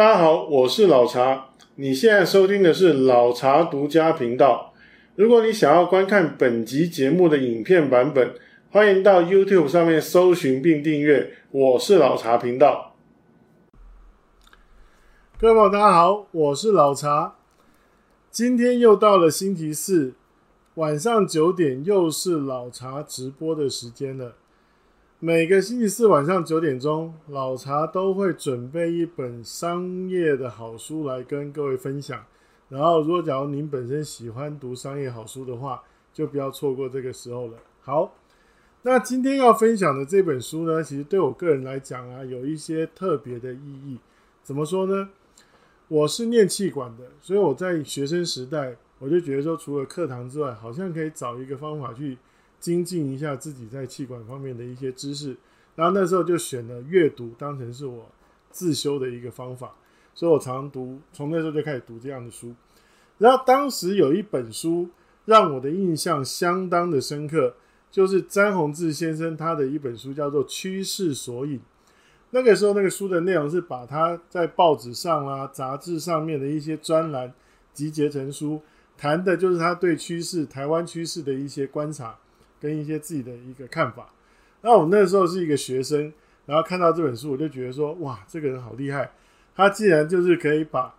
大家好，我是老茶。你现在收听的是老茶独家频道。如果你想要观看本集节目的影片版本，欢迎到 YouTube 上面搜寻并订阅“我是老茶频道”。各位朋友，大家好，我是老茶。今天又到了星期四晚上九点，又是老茶直播的时间了。每个星期四晚上九点钟，老茶都会准备一本商业的好书来跟各位分享。然后，如果假如您本身喜欢读商业好书的话，就不要错过这个时候了。好，那今天要分享的这本书呢，其实对我个人来讲啊，有一些特别的意义。怎么说呢？我是念气管的，所以我在学生时代，我就觉得说，除了课堂之外，好像可以找一个方法去。精进一下自己在气管方面的一些知识，然后那时候就选了阅读当成是我自修的一个方法，所以我常读，从那时候就开始读这样的书。然后当时有一本书让我的印象相当的深刻，就是詹宏志先生他的一本书叫做《趋势索引》。那个时候那个书的内容是把他在报纸上啊、杂志上面的一些专栏集结成书，谈的就是他对趋势、台湾趋势的一些观察。跟一些自己的一个看法，那我那时候是一个学生，然后看到这本书，我就觉得说，哇，这个人好厉害，他既然就是可以把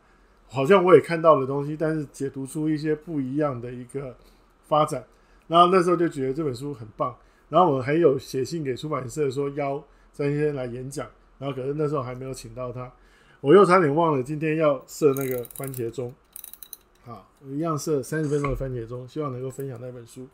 好像我也看到的东西，但是解读出一些不一样的一个发展，然后那时候就觉得这本书很棒，然后我还有写信给出版社说邀张先生来演讲，然后可是那时候还没有请到他，我又差点忘了今天要设那个番茄钟，好，一样设三十分钟的番茄钟，希望能够分享那本书。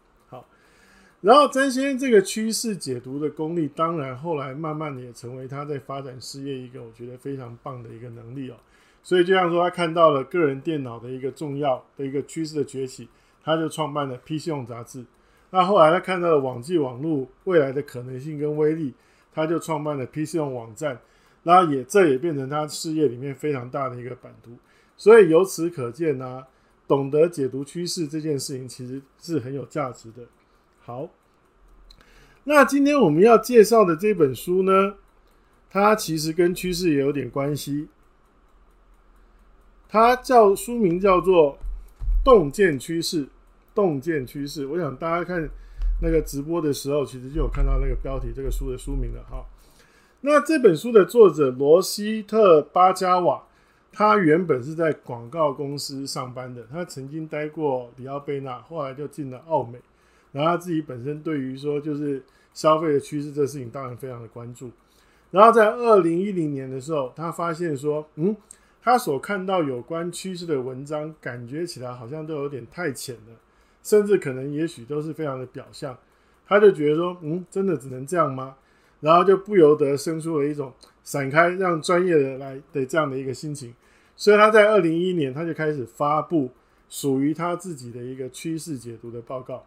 然后詹先生这个趋势解读的功力，当然后来慢慢的也成为他在发展事业一个我觉得非常棒的一个能力哦。所以就像说，他看到了个人电脑的一个重要的一个趋势的崛起，他就创办了 PC Home 杂志。那后来他看到了网际网络未来的可能性跟威力，他就创办了 PC Home 网站。那也这也变成他事业里面非常大的一个版图。所以由此可见呢，懂得解读趋势这件事情其实是很有价值的。好，那今天我们要介绍的这本书呢，它其实跟趋势也有点关系。它叫书名叫做《洞见趋势》，洞见趋势。我想大家看那个直播的时候，其实就有看到那个标题，这个书的书名了哈。那这本书的作者罗西特巴加瓦，他原本是在广告公司上班的，他曾经待过里奥贝纳，后来就进了奥美。然后他自己本身对于说就是消费的趋势这事情当然非常的关注。然后在二零一零年的时候，他发现说，嗯，他所看到有关趋势的文章，感觉起来好像都有点太浅了，甚至可能也许都是非常的表象。他就觉得说，嗯，真的只能这样吗？然后就不由得生出了一种闪开让专业的来的这样的一个心情。所以他在二零一一年，他就开始发布属于他自己的一个趋势解读的报告。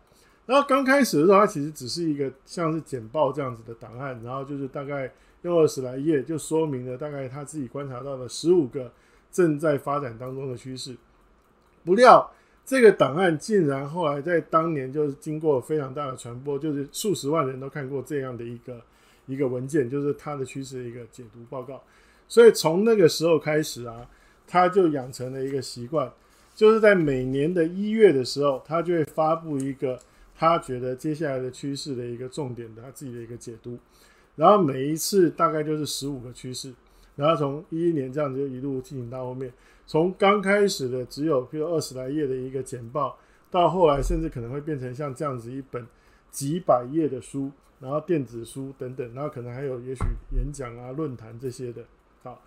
然后刚开始的时候，它其实只是一个像是简报这样子的档案，然后就是大概用二十来页就说明了大概他自己观察到的十五个正在发展当中的趋势。不料这个档案竟然后来在当年就是经过非常大的传播，就是数十万人都看过这样的一个一个文件，就是它的趋势的一个解读报告。所以从那个时候开始啊，他就养成了一个习惯，就是在每年的一月的时候，他就会发布一个。他觉得接下来的趋势的一个重点的他自己的一个解读，然后每一次大概就是十五个趋势，然后从一一年这样子就一路进行到后面，从刚开始的只有比如二十来页的一个简报，到后来甚至可能会变成像这样子一本几百页的书，然后电子书等等，然后可能还有也许演讲啊、论坛这些的。好，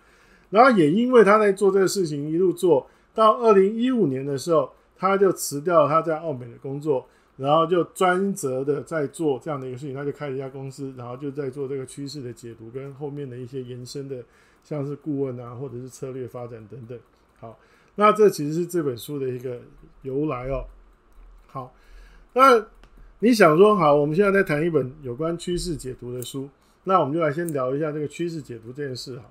然后也因为他在做这个事情，一路做到二零一五年的时候，他就辞掉了他在澳美的工作。然后就专责的在做这样的一个事情，他就开了一家公司，然后就在做这个趋势的解读跟后面的一些延伸的，像是顾问啊，或者是策略发展等等。好，那这其实是这本书的一个由来哦。好，那你想说，好，我们现在在谈一本有关趋势解读的书，那我们就来先聊一下这个趋势解读这件事哈。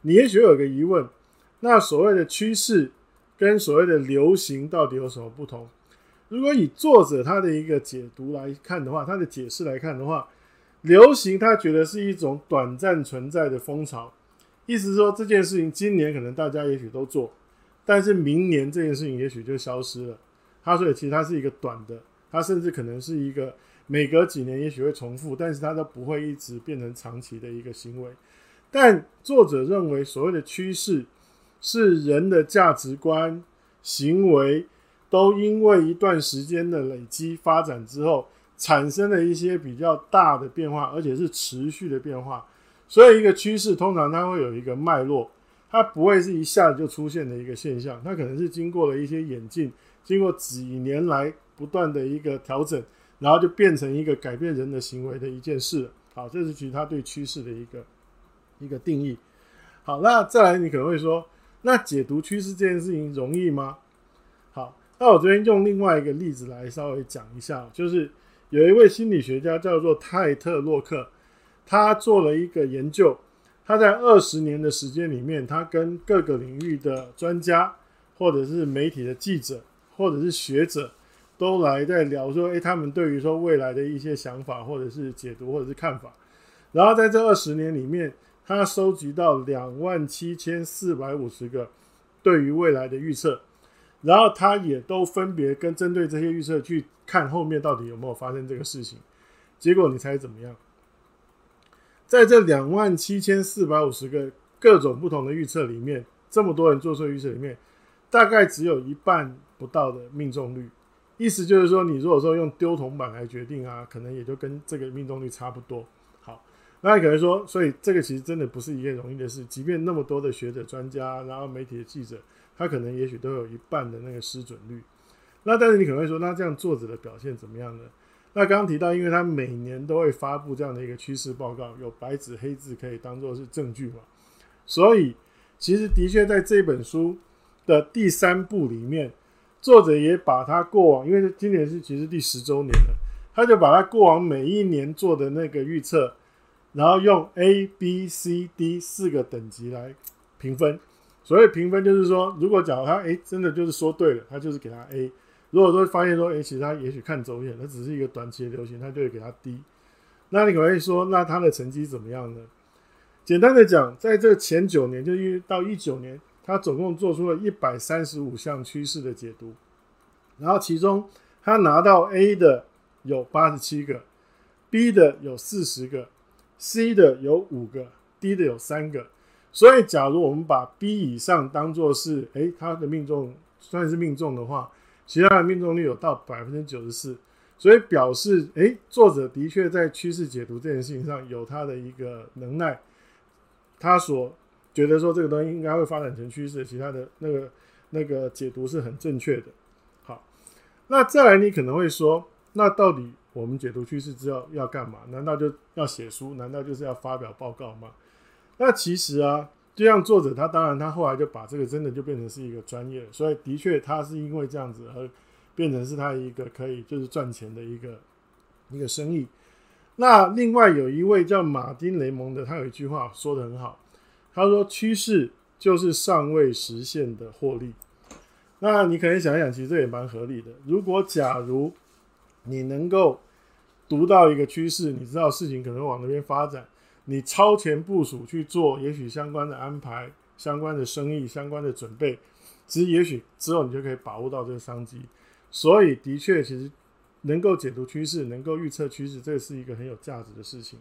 你也许有个疑问，那所谓的趋势跟所谓的流行到底有什么不同？如果以作者他的一个解读来看的话，他的解释来看的话，流行他觉得是一种短暂存在的风潮，意思说这件事情今年可能大家也许都做，但是明年这件事情也许就消失了。他所以其实它是一个短的，它甚至可能是一个每隔几年也许会重复，但是它都不会一直变成长期的一个行为。但作者认为，所谓的趋势是人的价值观、行为都因为一段时间的累积发展之后，产生了一些比较大的变化，而且是持续的变化。所以，一个趋势通常它会有一个脉络，它不会是一下子就出现的一个现象，它可能是经过了一些演进，经过几年来不断的一个调整，然后就变成一个改变人的行为的一件事。好，这是其实他对趋势的一个。一个定义，好，那再来，你可能会说，那解读趋势这件事情容易吗？好，那我这边用另外一个例子来稍微讲一下，就是有一位心理学家叫做泰特洛克，他做了一个研究，他在二十年的时间里面，他跟各个领域的专家，或者是媒体的记者，或者是学者，都来在聊说，诶，他们对于说未来的一些想法，或者是解读，或者是看法，然后在这二十年里面。他收集到两万七千四百五十个对于未来的预测，然后他也都分别跟针对这些预测去看后面到底有没有发生这个事情。结果你猜怎么样？在这两万七千四百五十个各种不同的预测里面，这么多人做出预测里面，大概只有一半不到的命中率。意思就是说，你如果说用丢铜板来决定啊，可能也就跟这个命中率差不多。好那可能说，所以这个其实真的不是一件容易的事。即便那么多的学者、专家，然后媒体的记者，他可能也许都有一半的那个失准率。那但是你可能会说，那这样作者的表现怎么样呢？那刚刚提到，因为他每年都会发布这样的一个趋势报告，有白纸黑字可以当做是证据嘛。所以其实的确在这本书的第三部里面，作者也把他过往，因为今年是其实第十周年了，他就把他过往每一年做的那个预测。然后用 A、B、C、D 四个等级来评分。所谓评分，就是说，如果假如他诶真的就是说对了，他就是给他 A；如果说发现说诶其实他也许看走眼，那只是一个短期的流行，他就会给他 D。那你可以说，那他的成绩怎么样呢？简单的讲，在这前九年，就一到一九年，他总共做出了一百三十五项趋势的解读，然后其中他拿到 A 的有八十七个，B 的有四十个。C 的有五个，D 的有三个，所以假如我们把 B 以上当做是，诶，它的命中算是命中的话，其他的命中率有到百分之九十四，所以表示，诶，作者的确在趋势解读这件事情上有他的一个能耐，他所觉得说这个东西应该会发展成趋势，其他的那个那个解读是很正确的。好，那再来你可能会说，那到底？我们解读趋势之后要干嘛？难道就要写书？难道就是要发表报告吗？那其实啊，就像作者他，当然他后来就把这个真的就变成是一个专业，所以的确他是因为这样子而变成是他一个可以就是赚钱的一个一个生意。那另外有一位叫马丁雷蒙的，他有一句话说的很好，他说趋势就是尚未实现的获利。那你可以想一想，其实这也蛮合理的。如果假如你能够读到一个趋势，你知道事情可能往那边发展，你超前部署去做，也许相关的安排、相关的生意、相关的准备，其实也许之后你就可以把握到这个商机。所以，的确，其实能够解读趋势、能够预测趋势，这是一个很有价值的事情。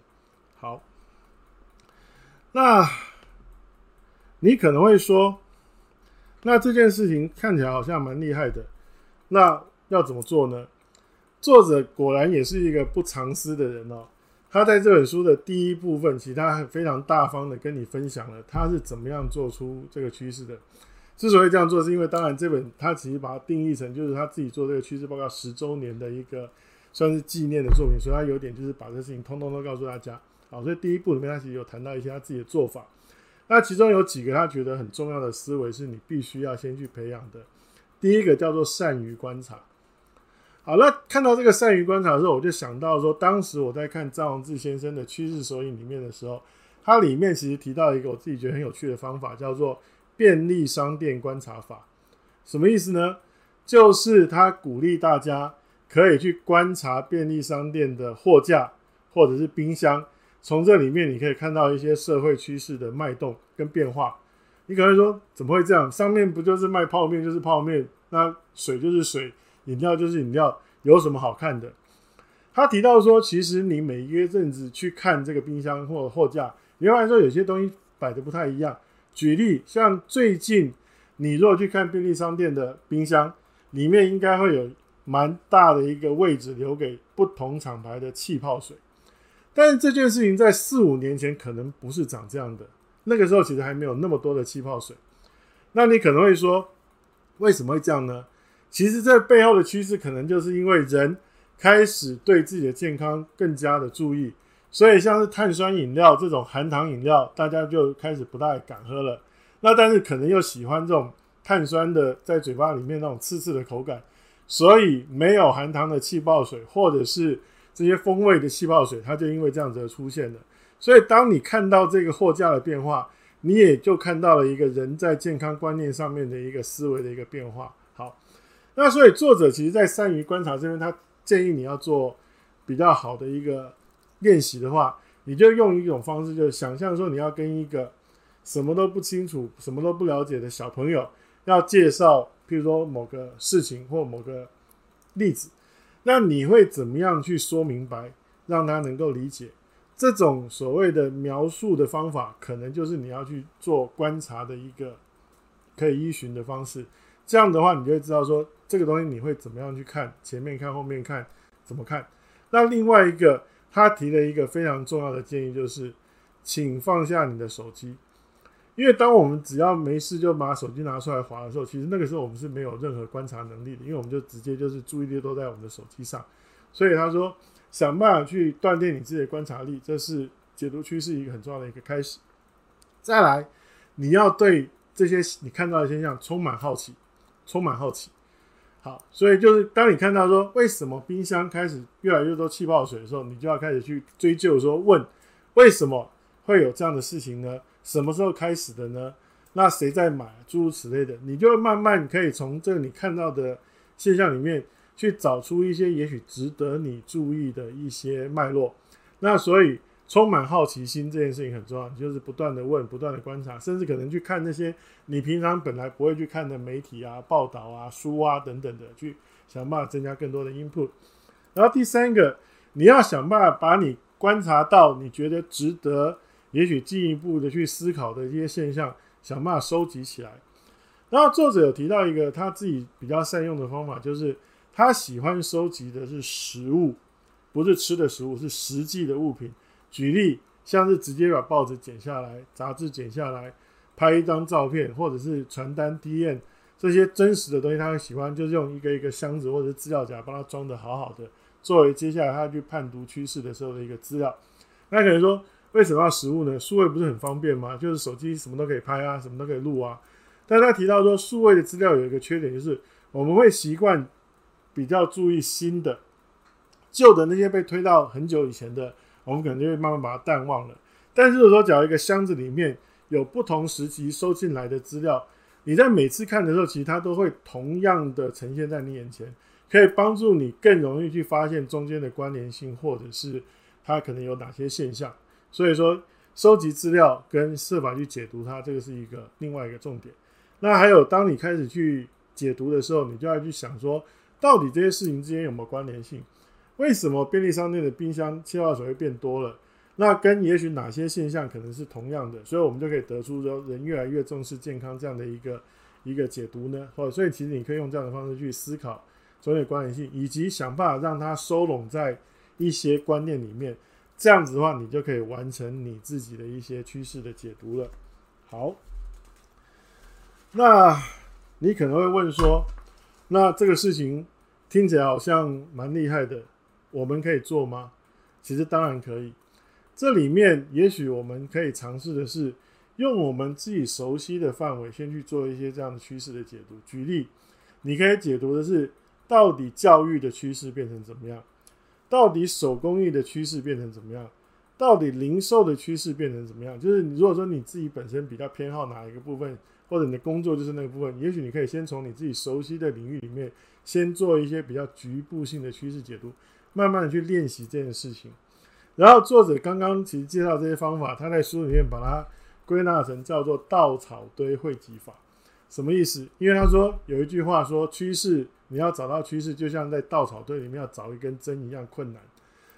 好，那你可能会说，那这件事情看起来好像蛮厉害的，那要怎么做呢？作者果然也是一个不藏私的人哦。他在这本书的第一部分，其实他非常大方的跟你分享了他是怎么样做出这个趋势的。之所以这样做，是因为当然这本他其实把它定义成就是他自己做这个趋势报告十周年的一个算是纪念的作品，所以他有点就是把这事情通通都告诉大家。好，所以第一部里面他其实有谈到一些他自己的做法。那其中有几个他觉得很重要的思维是你必须要先去培养的。第一个叫做善于观察。好了，看到这个善于观察的时候，我就想到说，当时我在看张宏志先生的趋势索引里面的时候，它里面其实提到一个我自己觉得很有趣的方法，叫做便利商店观察法。什么意思呢？就是他鼓励大家可以去观察便利商店的货架或者是冰箱，从这里面你可以看到一些社会趋势的脉动跟变化。你可能说，怎么会这样？上面不就是卖泡面就是泡面，那水就是水，饮料就是饮料，有什么好看的？他提到说，其实你每一个阵子去看这个冰箱或货架，你会发现说有些东西摆的不太一样。举例，像最近你如果去看便利商店的冰箱，里面应该会有蛮大的一个位置留给不同厂牌的气泡水。但是这件事情在四五年前可能不是长这样的，那个时候其实还没有那么多的气泡水。那你可能会说，为什么会这样呢？其实这背后的趋势可能就是因为人。开始对自己的健康更加的注意，所以像是碳酸饮料这种含糖饮料，大家就开始不太敢喝了。那但是可能又喜欢这种碳酸的，在嘴巴里面那种刺刺的口感，所以没有含糖的气泡水，或者是这些风味的气泡水，它就因为这样子而出现了。所以当你看到这个货架的变化，你也就看到了一个人在健康观念上面的一个思维的一个变化。那所以作者其实在善于观察这边，他。建议你要做比较好的一个练习的话，你就用一种方式，就是想象说你要跟一个什么都不清楚、什么都不了解的小朋友要介绍，譬如说某个事情或某个例子，那你会怎么样去说明白，让他能够理解？这种所谓的描述的方法，可能就是你要去做观察的一个可以依循的方式。这样的话，你就会知道说这个东西你会怎么样去看，前面看，后面看，怎么看？那另外一个，他提了一个非常重要的建议，就是请放下你的手机，因为当我们只要没事就把手机拿出来滑的时候，其实那个时候我们是没有任何观察能力的，因为我们就直接就是注意力都在我们的手机上。所以他说，想办法去锻炼你自己的观察力，这是解读趋势一个很重要的一个开始。再来，你要对这些你看到的现象充满好奇。充满好奇，好，所以就是当你看到说为什么冰箱开始越来越多气泡水的时候，你就要开始去追究说，问为什么会有这样的事情呢？什么时候开始的呢？那谁在买？诸如此类的，你就慢慢可以从这个你看到的现象里面去找出一些也许值得你注意的一些脉络。那所以。充满好奇心这件事情很重要，就是不断的问，不断的观察，甚至可能去看那些你平常本来不会去看的媒体啊、报道啊、书啊等等的，去想办法增加更多的 input。然后第三个，你要想办法把你观察到你觉得值得，也许进一步的去思考的一些现象，想办法收集起来。然后作者有提到一个他自己比较善用的方法，就是他喜欢收集的是实物，不是吃的食物，是实际的物品。举例，像是直接把报纸剪下来、杂志剪下来，拍一张照片，或者是传单、DM 这些真实的东西，他会喜欢就是用一个一个箱子或者是资料夹，帮他装的好好的，作为接下来他去判读趋势的时候的一个资料。那可能说，为什么要实物呢？数位不是很方便吗？就是手机什么都可以拍啊，什么都可以录啊。但他提到说，数位的资料有一个缺点，就是我们会习惯比较注意新的，旧的那些被推到很久以前的。我们可能就会慢慢把它淡忘了。但是如果说，假如一个箱子里面有不同时期收进来的资料，你在每次看的时候，其实它都会同样的呈现在你眼前，可以帮助你更容易去发现中间的关联性，或者是它可能有哪些现象。所以说，收集资料跟设法去解读它，这个是一个另外一个重点。那还有，当你开始去解读的时候，你就要去想说，到底这些事情之间有没有关联性？为什么便利商店的冰箱气化水会变多了？那跟也许哪些现象可能是同样的？所以我们就可以得出说，人越来越重视健康这样的一个一个解读呢？或者所以其实你可以用这样的方式去思考所有关联性，以及想办法让它收拢在一些观念里面。这样子的话，你就可以完成你自己的一些趋势的解读了。好，那你可能会问说，那这个事情听起来好像蛮厉害的。我们可以做吗？其实当然可以。这里面也许我们可以尝试的是，用我们自己熟悉的范围，先去做一些这样的趋势的解读。举例，你可以解读的是，到底教育的趋势变成怎么样？到底手工艺的趋势变成怎么样？到底零售的趋势变成怎么样？就是你如果说你自己本身比较偏好哪一个部分，或者你的工作就是那个部分，也许你可以先从你自己熟悉的领域里面，先做一些比较局部性的趋势解读。慢慢的去练习这件事情，然后作者刚刚其实介绍这些方法，他在书里面把它归纳成叫做稻草堆汇集法。什么意思？因为他说有一句话说，趋势你要找到趋势，就像在稻草堆里面要找一根针一样困难。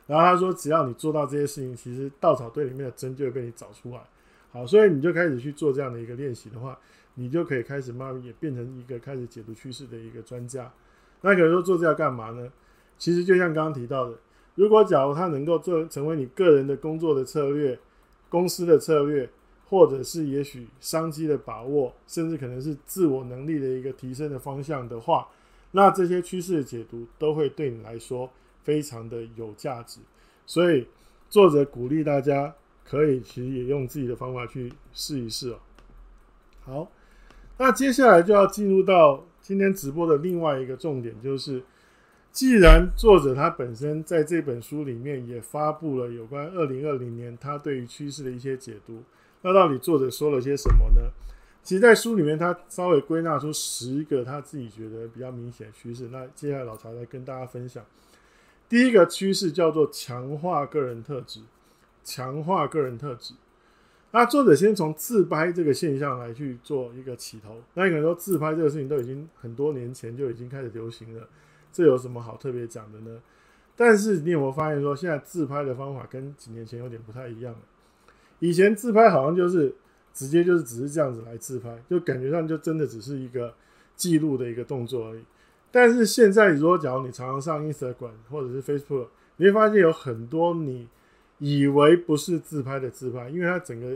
然后他说，只要你做到这些事情，其实稻草堆里面的针就会被你找出来。好，所以你就开始去做这样的一个练习的话，你就可以开始慢慢也变成一个开始解读趋势的一个专家。那可能说做这要干嘛呢？其实就像刚刚提到的，如果假如他能够做成为你个人的工作的策略、公司的策略。或者是也许商机的把握，甚至可能是自我能力的一个提升的方向的话，那这些趋势的解读都会对你来说非常的有价值。所以作者鼓励大家可以其实也用自己的方法去试一试哦。好，那接下来就要进入到今天直播的另外一个重点，就是既然作者他本身在这本书里面也发布了有关二零二零年他对于趋势的一些解读。那到底作者说了些什么呢？其实，在书里面，他稍微归纳出十个他自己觉得比较明显的趋势。那接下来老曹来跟大家分享。第一个趋势叫做强化个人特质，强化个人特质。那作者先从自拍这个现象来去做一个起头。那你可能说，自拍这个事情都已经很多年前就已经开始流行了，这有什么好特别讲的呢？但是你有没有发现说，现在自拍的方法跟几年前有点不太一样了？以前自拍好像就是直接就是只是这样子来自拍，就感觉上就真的只是一个记录的一个动作而已。但是现在，如果假如你常常上 Instagram 或者是 Facebook，你会发现有很多你以为不是自拍的自拍，因为它整个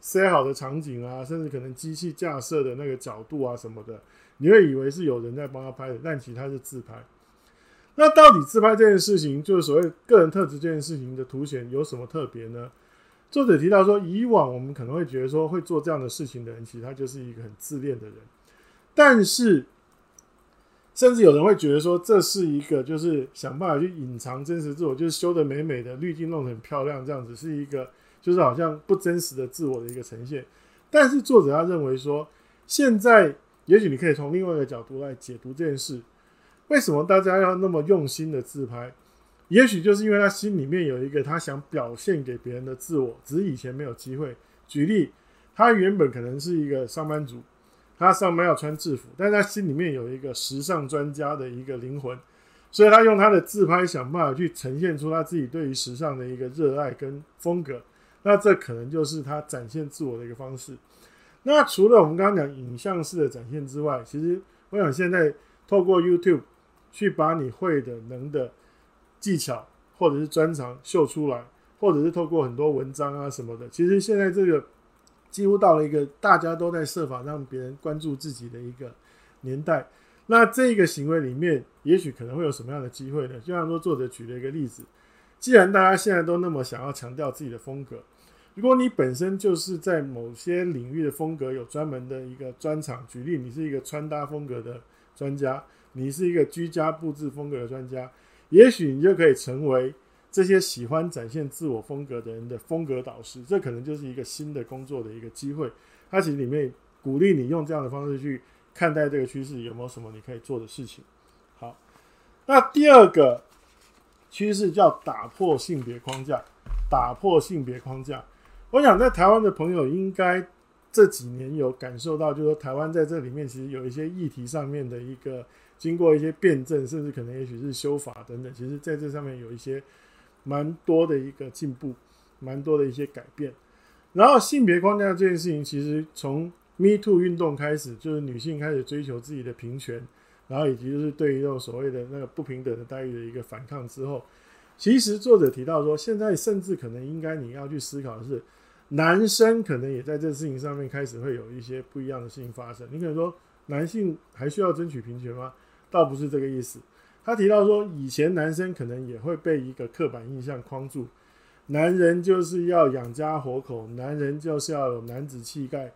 塞好的场景啊，甚至可能机器架设的那个角度啊什么的，你会以为是有人在帮他拍的，但其实它是自拍。那到底自拍这件事情，就是所谓个人特质这件事情的凸显有什么特别呢？作者提到说，以往我们可能会觉得说，会做这样的事情的人，其实他就是一个很自恋的人。但是，甚至有人会觉得说，这是一个就是想办法去隐藏真实自我，就是修得美美的，滤镜弄得很漂亮，这样子是一个就是好像不真实的自我的一个呈现。但是作者他认为说，现在也许你可以从另外一个角度来解读这件事：为什么大家要那么用心的自拍？也许就是因为他心里面有一个他想表现给别人的自我，只是以前没有机会。举例，他原本可能是一个上班族，他上班要穿制服，但他心里面有一个时尚专家的一个灵魂，所以他用他的自拍想办法去呈现出他自己对于时尚的一个热爱跟风格。那这可能就是他展现自我的一个方式。那除了我们刚刚讲影像式的展现之外，其实我想现在透过 YouTube 去把你会的、能的。技巧或者是专长秀出来，或者是透过很多文章啊什么的，其实现在这个几乎到了一个大家都在设法让别人关注自己的一个年代。那这个行为里面，也许可能会有什么样的机会呢？就像说作者举了一个例子，既然大家现在都那么想要强调自己的风格，如果你本身就是在某些领域的风格有专门的一个专长，举例你是一个穿搭风格的专家，你是一个居家布置风格的专家。也许你就可以成为这些喜欢展现自我风格的人的风格导师，这可能就是一个新的工作的一个机会。它其实里面鼓励你用这样的方式去看待这个趋势，有没有什么你可以做的事情？好，那第二个趋势叫打破性别框架。打破性别框架，我想在台湾的朋友应该这几年有感受到，就是说台湾在这里面其实有一些议题上面的一个。经过一些辩证，甚至可能也许是修法等等，其实在这上面有一些蛮多的一个进步，蛮多的一些改变。然后性别框架这件事情，其实从 Me Too 运动开始，就是女性开始追求自己的平权，然后以及就是对于这种所谓的那个不平等的待遇的一个反抗之后，其实作者提到说，现在甚至可能应该你要去思考的是，男生可能也在这事情上面开始会有一些不一样的事情发生。你可能说，男性还需要争取平权吗？倒不是这个意思，他提到说，以前男生可能也会被一个刻板印象框住，男人就是要养家活口，男人就是要有男子气概，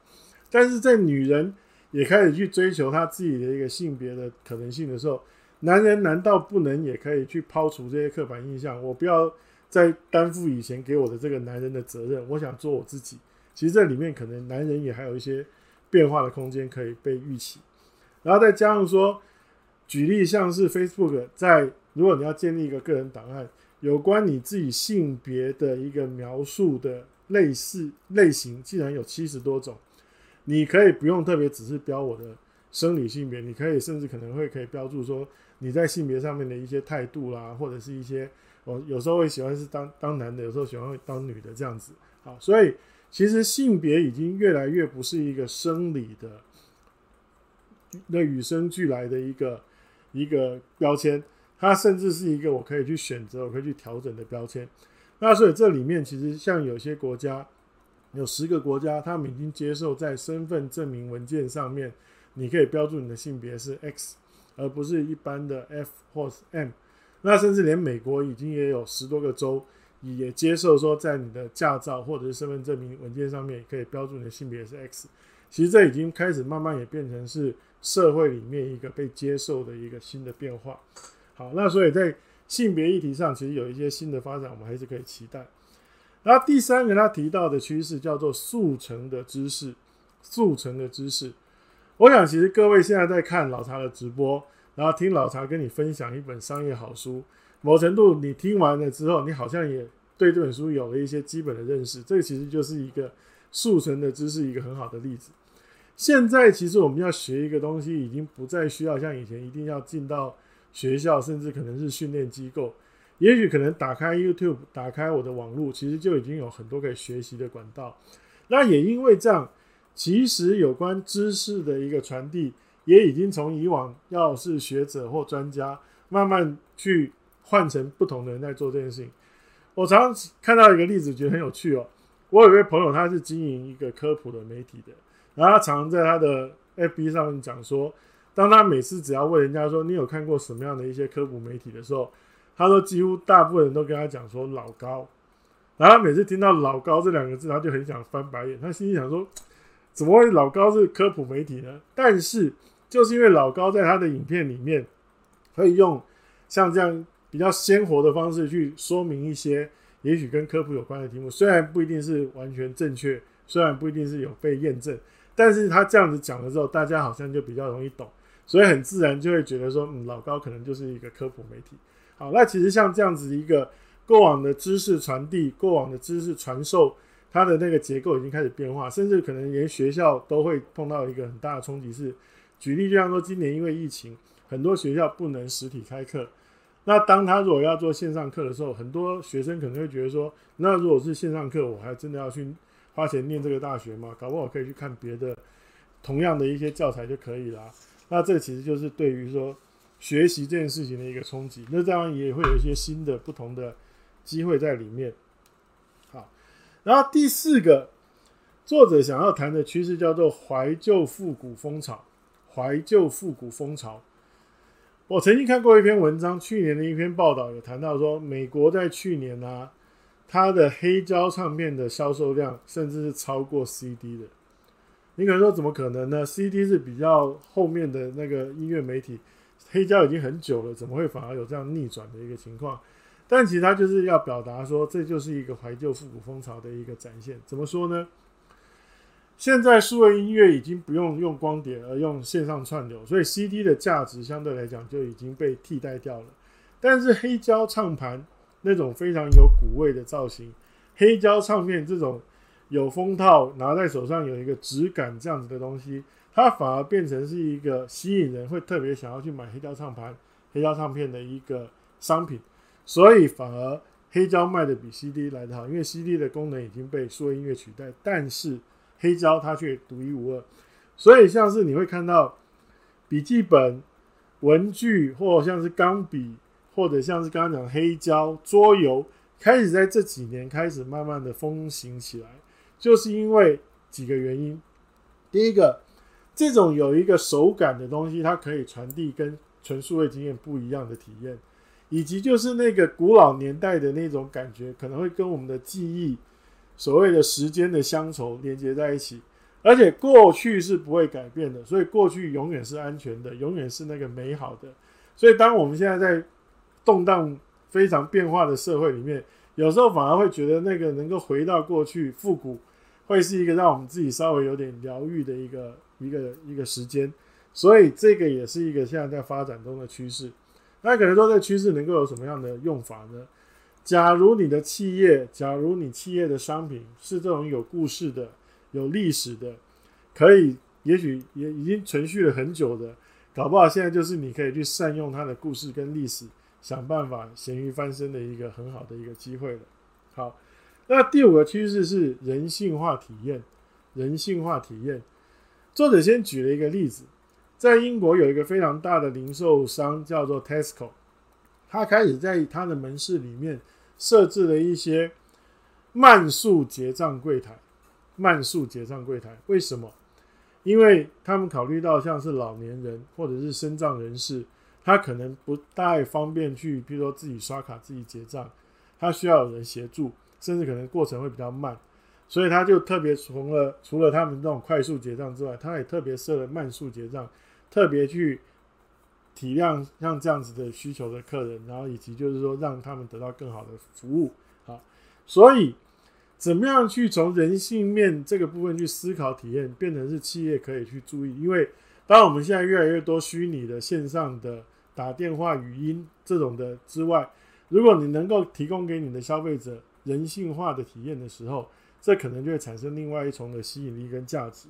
但是在女人也开始去追求她自己的一个性别的可能性的时候，男人难道不能也可以去抛除这些刻板印象？我不要再担负以前给我的这个男人的责任，我想做我自己。其实这里面可能男人也还有一些变化的空间可以被预期，然后再加上说。举例像是 Facebook，在如果你要建立一个个人档案，有关你自己性别的一个描述的类似类型，竟然有七十多种。你可以不用特别只是标我的生理性别，你可以甚至可能会可以标注说你在性别上面的一些态度啦，或者是一些我有时候会喜欢是当当男的，有时候喜欢当女的这样子。好，所以其实性别已经越来越不是一个生理的那与生俱来的一个一个标签，它甚至是一个我可以去选择、我可以去调整的标签。那所以这里面其实像有些国家。有十个国家，他们已经接受在身份证明文件上面，你可以标注你的性别是 X，而不是一般的 F 或是 M。那甚至连美国已经也有十多个州也接受说，在你的驾照或者是身份证明文件上面可以标注你的性别是 X。其实这已经开始慢慢也变成是社会里面一个被接受的一个新的变化。好，那所以在性别议题上，其实有一些新的发展，我们还是可以期待。然后第三个他提到的趋势叫做速成的知识，速成的知识。我想其实各位现在在看老茶的直播，然后听老茶跟你分享一本商业好书，某程度你听完了之后，你好像也对这本书有了一些基本的认识。这个其实就是一个速成的知识，一个很好的例子。现在其实我们要学一个东西，已经不再需要像以前一定要进到学校，甚至可能是训练机构。也许可能打开 YouTube，打开我的网络，其实就已经有很多可以学习的管道。那也因为这样，其实有关知识的一个传递，也已经从以往要是学者或专家，慢慢去换成不同的人在做这件事情。我常常看到一个例子，觉得很有趣哦。我有一位朋友，他是经营一个科普的媒体的，然后他常常在他的 FB 上面讲说，当他每次只要问人家说，你有看过什么样的一些科普媒体的时候，他说：“几乎大部分人都跟他讲说老高，然后他每次听到老高这两个字，他就很想翻白眼。他心里想说：怎么会老高是科普媒体呢？但是就是因为老高在他的影片里面，可以用像这样比较鲜活的方式去说明一些也许跟科普有关的题目，虽然不一定是完全正确，虽然不一定是有被验证，但是他这样子讲了之后，大家好像就比较容易懂，所以很自然就会觉得说，嗯，老高可能就是一个科普媒体。”好，那其实像这样子一个过往的知识传递、过往的知识传授，它的那个结构已经开始变化，甚至可能连学校都会碰到一个很大的冲击。是举例，就像说今年因为疫情，很多学校不能实体开课。那当他如果要做线上课的时候，很多学生可能会觉得说，那如果是线上课，我还真的要去花钱念这个大学吗？搞不好可以去看别的同样的一些教材就可以了。那这其实就是对于说。学习这件事情的一个冲击，那当然也会有一些新的、不同的机会在里面。好，然后第四个作者想要谈的趋势叫做怀旧复古风潮。怀旧复古风潮，我曾经看过一篇文章，去年的一篇报道有谈到说，美国在去年呢、它的黑胶唱片的销售量甚至是超过 CD 的。你可能说怎么可能呢？CD 是比较后面的那个音乐媒体。黑胶已经很久了，怎么会反而有这样逆转的一个情况？但其实它就是要表达说，这就是一个怀旧复古风潮的一个展现。怎么说呢？现在数位音乐已经不用用光碟，而用线上串流，所以 CD 的价值相对来讲就已经被替代掉了。但是黑胶唱盘那种非常有古味的造型，黑胶唱片这种有封套拿在手上有一个质感这样子的东西。它反而变成是一个吸引人会特别想要去买黑胶唱盘、黑胶唱片的一个商品，所以反而黑胶卖的比 CD 来得好，因为 CD 的功能已经被数位音乐取代，但是黑胶它却独一无二。所以像是你会看到笔记本、文具，或像是钢笔，或者像是刚刚讲黑胶桌游，开始在这几年开始慢慢的风行起来，就是因为几个原因。第一个。这种有一个手感的东西，它可以传递跟纯数位经验不一样的体验，以及就是那个古老年代的那种感觉，可能会跟我们的记忆、所谓的时间的乡愁连接在一起。而且过去是不会改变的，所以过去永远是安全的，永远是那个美好的。所以当我们现在在动荡非常变化的社会里面，有时候反而会觉得那个能够回到过去复古，会是一个让我们自己稍微有点疗愈的一个。一个一个时间，所以这个也是一个现在在发展中的趋势。那可能说这个趋势能够有什么样的用法呢？假如你的企业，假如你企业的商品是这种有故事的、有历史的，可以，也许也已经存续了很久的，搞不好现在就是你可以去善用它的故事跟历史，想办法咸鱼翻身的一个很好的一个机会了。好，那第五个趋势是人性化体验，人性化体验。作者先举了一个例子，在英国有一个非常大的零售商叫做 Tesco，他开始在他的门市里面设置了一些慢速结账柜台。慢速结账柜台，为什么？因为他们考虑到像是老年人或者是身障人士，他可能不太方便去，比如说自己刷卡自己结账，他需要有人协助，甚至可能过程会比较慢。所以他就特别除了除了他们这种快速结账之外，他也特别设了慢速结账，特别去体谅像这样子的需求的客人，然后以及就是说让他们得到更好的服务。好，所以怎么样去从人性面这个部分去思考体验，变成是企业可以去注意。因为当我们现在越来越多虚拟的线上的打电话语音这种的之外，如果你能够提供给你的消费者人性化的体验的时候，这可能就会产生另外一重的吸引力跟价值。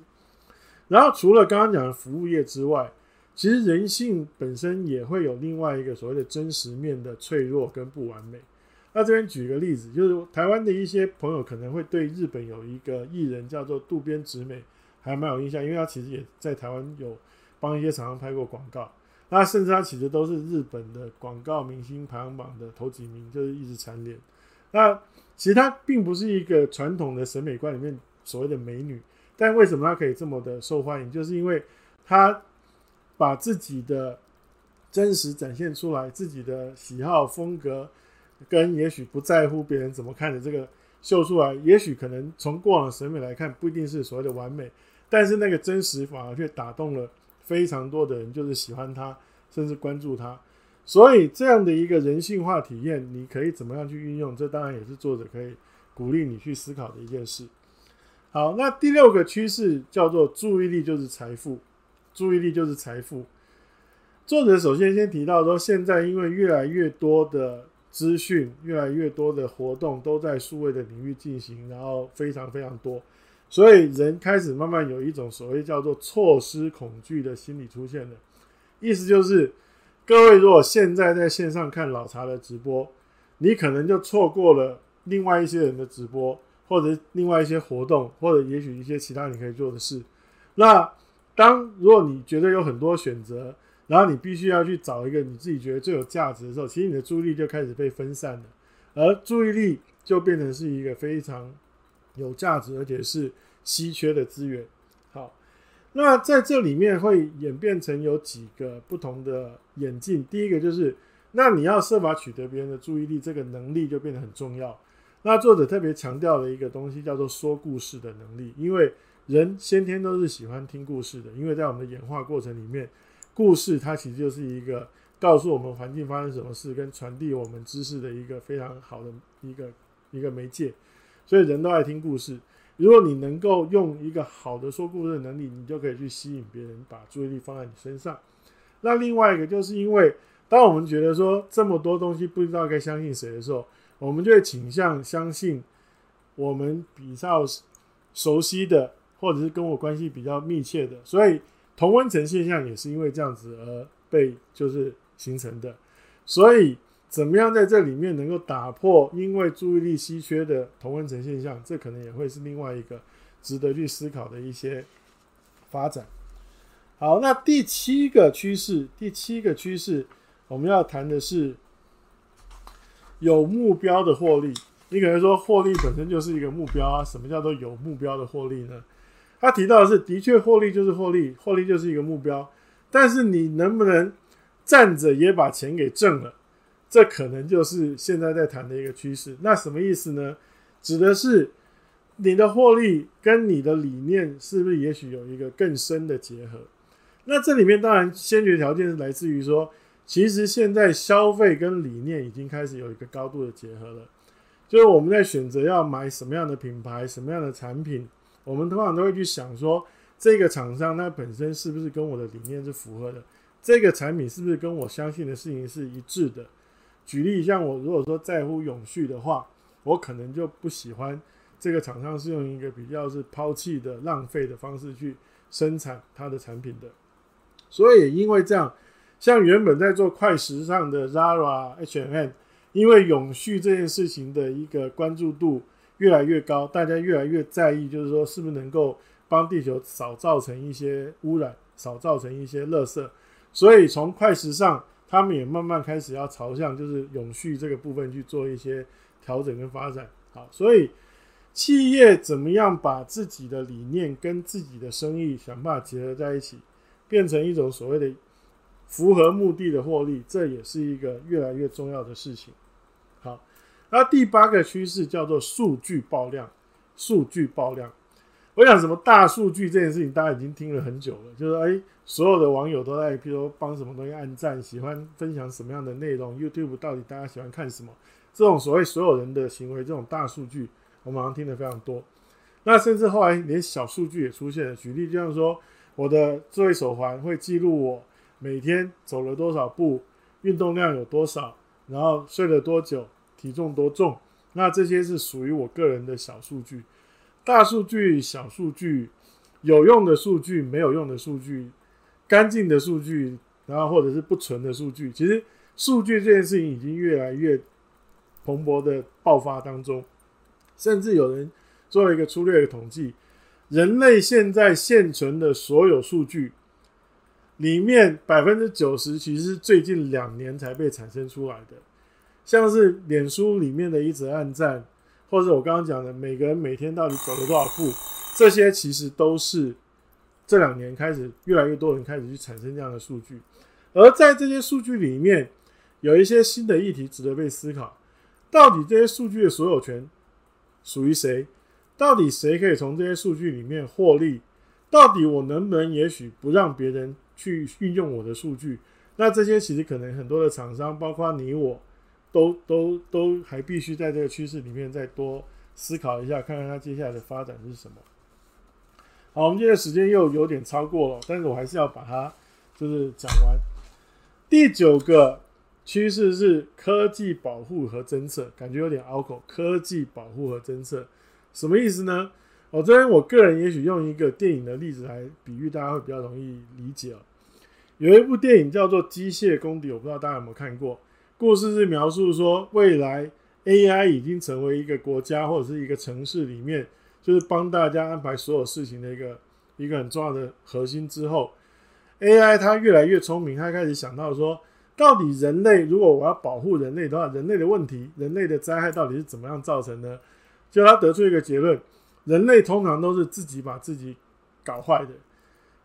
然后除了刚刚讲的服务业之外，其实人性本身也会有另外一个所谓的真实面的脆弱跟不完美。那这边举个例子，就是台湾的一些朋友可能会对日本有一个艺人叫做渡边直美还蛮有印象，因为他其实也在台湾有帮一些厂商拍过广告。那甚至他其实都是日本的广告明星排行榜的头几名，就是一直蝉联。那其实她并不是一个传统的审美观里面所谓的美女，但为什么她可以这么的受欢迎？就是因为她把自己的真实展现出来，自己的喜好风格，跟也许不在乎别人怎么看的这个秀出来。也许可能从过往的审美来看，不一定是所谓的完美，但是那个真实反而却打动了非常多的人，就是喜欢他，甚至关注他。所以这样的一个人性化体验，你可以怎么样去运用？这当然也是作者可以鼓励你去思考的一件事。好，那第六个趋势叫做注意力就是财富，注意力就是财富。作者首先先提到说，现在因为越来越多的资讯，越来越多的活动都在数位的领域进行，然后非常非常多，所以人开始慢慢有一种所谓叫做错失恐惧的心理出现了，意思就是。各位，如果现在在线上看老茶的直播，你可能就错过了另外一些人的直播，或者另外一些活动，或者也许一些其他你可以做的事。那当如果你觉得有很多选择，然后你必须要去找一个你自己觉得最有价值的时候，其实你的注意力就开始被分散了，而注意力就变成是一个非常有价值而且是稀缺的资源。好。那在这里面会演变成有几个不同的演进。第一个就是，那你要设法取得别人的注意力，这个能力就变得很重要。那作者特别强调的一个东西叫做说故事的能力，因为人先天都是喜欢听故事的。因为在我们的演化过程里面，故事它其实就是一个告诉我们环境发生什么事，跟传递我们知识的一个非常好的一个一个媒介。所以人都爱听故事。如果你能够用一个好的说故事的能力，你就可以去吸引别人把注意力放在你身上。那另外一个，就是因为当我们觉得说这么多东西不知道该相信谁的时候，我们就会倾向相信我们比较熟悉的，或者是跟我关系比较密切的。所以同温层现象也是因为这样子而被就是形成的。所以。怎么样在这里面能够打破因为注意力稀缺的同温层现象？这可能也会是另外一个值得去思考的一些发展。好，那第七个趋势，第七个趋势，我们要谈的是有目标的获利。你可能说，获利本身就是一个目标啊？什么叫做有目标的获利呢？他提到的是，的确获利就是获利，获利就是一个目标，但是你能不能站着也把钱给挣了？这可能就是现在在谈的一个趋势。那什么意思呢？指的是你的获利跟你的理念是不是也许有一个更深的结合？那这里面当然先决条件是来自于说，其实现在消费跟理念已经开始有一个高度的结合了。就是我们在选择要买什么样的品牌、什么样的产品，我们通常都会去想说，这个厂商它本身是不是跟我的理念是符合的？这个产品是不是跟我相信的事情是一致的？举例，像我如果说在乎永续的话，我可能就不喜欢这个厂商是用一个比较是抛弃的、浪费的方式去生产它的产品的。所以因为这样，像原本在做快时尚的 Zara、H&M，因为永续这件事情的一个关注度越来越高，大家越来越在意，就是说是不是能够帮地球少造成一些污染，少造成一些垃圾。所以从快时尚，他们也慢慢开始要朝向就是永续这个部分去做一些调整跟发展。好，所以企业怎么样把自己的理念跟自己的生意想办法结合在一起，变成一种所谓的符合目的的获利，这也是一个越来越重要的事情。好，那第八个趋势叫做数据爆量，数据爆量。我想什么大数据这件事情，大家已经听了很久了。就是说，哎，所有的网友都在，比如说帮什么东西按赞，喜欢分享什么样的内容，YouTube 到底大家喜欢看什么？这种所谓所有人的行为，这种大数据，我们好像听得非常多。那甚至后来连小数据也出现了。举例就像说，我的智慧手环会记录我每天走了多少步，运动量有多少，然后睡了多久，体重多重。那这些是属于我个人的小数据。大数据、小数据、有用的数据、没有用的数据、干净的数据，然后或者是不纯的数据，其实数据这件事情已经越来越蓬勃的爆发当中。甚至有人做了一个粗略的统计，人类现在现存的所有数据里面，百分之九十其实是最近两年才被产生出来的，像是脸书里面的一则暗赞。或者我刚刚讲的，每个人每天到底走了多少步，这些其实都是这两年开始越来越多人开始去产生这样的数据。而在这些数据里面，有一些新的议题值得被思考：到底这些数据的所有权属于谁？到底谁可以从这些数据里面获利？到底我能不能也许不让别人去运用我的数据？那这些其实可能很多的厂商，包括你我。都都都还必须在这个趋势里面再多思考一下，看看它接下来的发展是什么。好，我们今天时间又有点超过了，但是我还是要把它就是讲完。第九个趋势是科技保护和侦测，感觉有点拗口。科技保护和侦测什么意思呢？我这边我个人也许用一个电影的例子来比喻，大家会比较容易理解哦。有一部电影叫做《机械公敌》，我不知道大家有没有看过。故事是描述说，未来 AI 已经成为一个国家或者是一个城市里面，就是帮大家安排所有事情的一个一个很重要的核心。之后，AI 它越来越聪明，它开始想到说，到底人类如果我要保护人类的话，人类的问题、人类的灾害到底是怎么样造成的？就他得出一个结论：人类通常都是自己把自己搞坏的。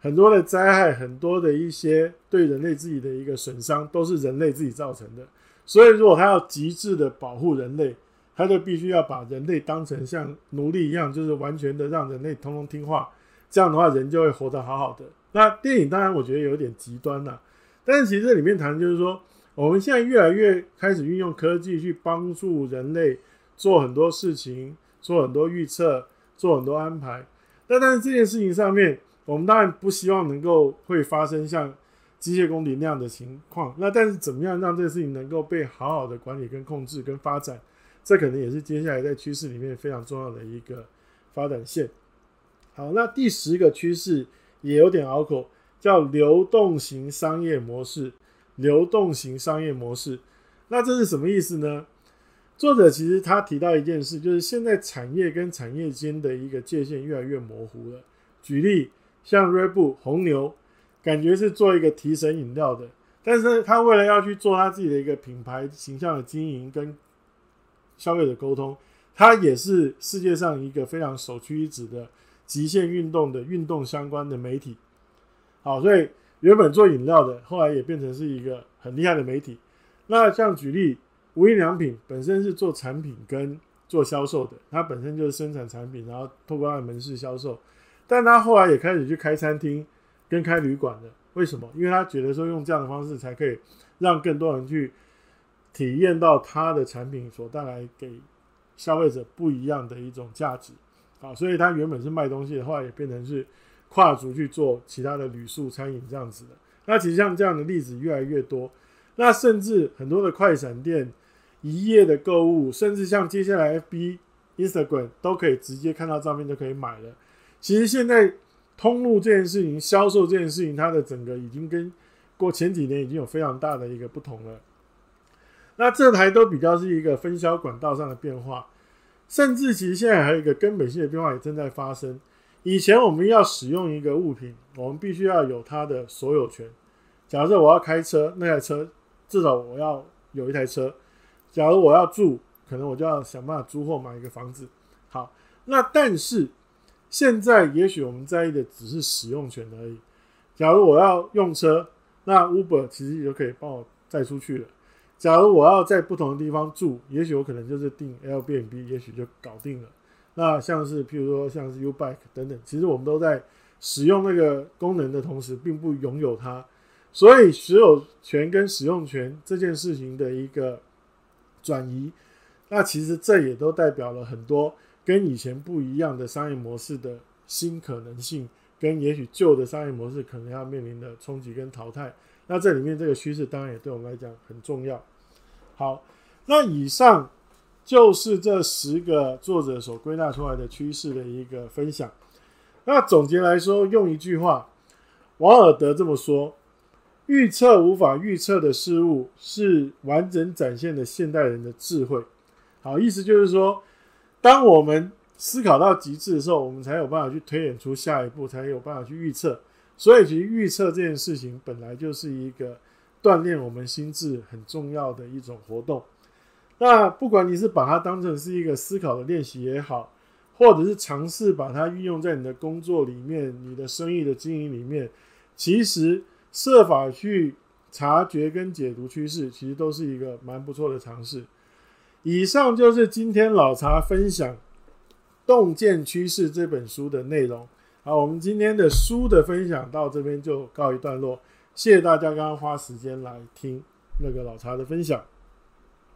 很多的灾害，很多的一些对人类自己的一个损伤，都是人类自己造成的。所以，如果他要极致的保护人类，他就必须要把人类当成像奴隶一样，就是完全的让人类通通听话。这样的话，人就会活得好好的。那电影当然我觉得有点极端了，但是其实这里面谈的就是说，我们现在越来越开始运用科技去帮助人类做很多事情，做很多预测，做很多安排。但但是这件事情上面，我们当然不希望能够会发生像。机械公敌那样的情况，那但是怎么样让这个事情能够被好好的管理、跟控制、跟发展，这可能也是接下来在趋势里面非常重要的一个发展线。好，那第十个趋势也有点拗口，叫流动型商业模式。流动型商业模式，那这是什么意思呢？作者其实他提到一件事，就是现在产业跟产业间的一个界限越来越模糊了。举例，像 rebu 红牛。感觉是做一个提神饮料的，但是他为了要去做他自己的一个品牌形象的经营跟消费者沟通，他也是世界上一个非常首屈一指的极限运动的运动相关的媒体。好，所以原本做饮料的，后来也变成是一个很厉害的媒体。那像举例，无印良品本身是做产品跟做销售的，它本身就是生产产品，然后透过它的门市销售，但他后来也开始去开餐厅。跟开旅馆的，为什么？因为他觉得说用这样的方式才可以让更多人去体验到他的产品所带来给消费者不一样的一种价值。好，所以他原本是卖东西的话，也变成是跨足去做其他的旅宿餐饮这样子的。那其实像这样的例子越来越多。那甚至很多的快闪店、一夜的购物，甚至像接下来 FB、Instagram 都可以直接看到照片就可以买了。其实现在通路这件事情、销售这件事情，它的整个已经跟过前几年已经有非常大的一个不同了。那这台都比较是一个分销管道上的变化，甚至其实现在还有一个根本性的变化也正在发生。以前我们要使用一个物品，我们必须要有它的所有权。假设我要开车，那台车。至少我要有一台车。假如我要住，可能我就要想办法租或买一个房子。好，那但是现在也许我们在意的只是使用权而已。假如我要用车，那 Uber 其实就可以帮我载出去了。假如我要在不同的地方住，也许我可能就是订 Airbnb，也许就搞定了。那像是譬如说像是 Ubike 等等，其实我们都在使用那个功能的同时，并不拥有它。所以，所有权跟使用权这件事情的一个转移，那其实这也都代表了很多跟以前不一样的商业模式的新可能性，跟也许旧的商业模式可能要面临的冲击跟淘汰。那这里面这个趋势当然也对我们来讲很重要。好，那以上就是这十个作者所归纳出来的趋势的一个分享。那总结来说，用一句话，王尔德这么说。预测无法预测的事物，是完整展现的现代人的智慧。好，意思就是说，当我们思考到极致的时候，我们才有办法去推演出下一步，才有办法去预测。所以，其实预测这件事情本来就是一个锻炼我们心智很重要的一种活动。那不管你是把它当成是一个思考的练习也好，或者是尝试把它运用在你的工作里面、你的生意的经营里面，其实。设法去察觉跟解读趋势，其实都是一个蛮不错的尝试。以上就是今天老茶分享《洞见趋势》这本书的内容。好，我们今天的书的分享到这边就告一段落。谢谢大家刚刚花时间来听那个老茶的分享。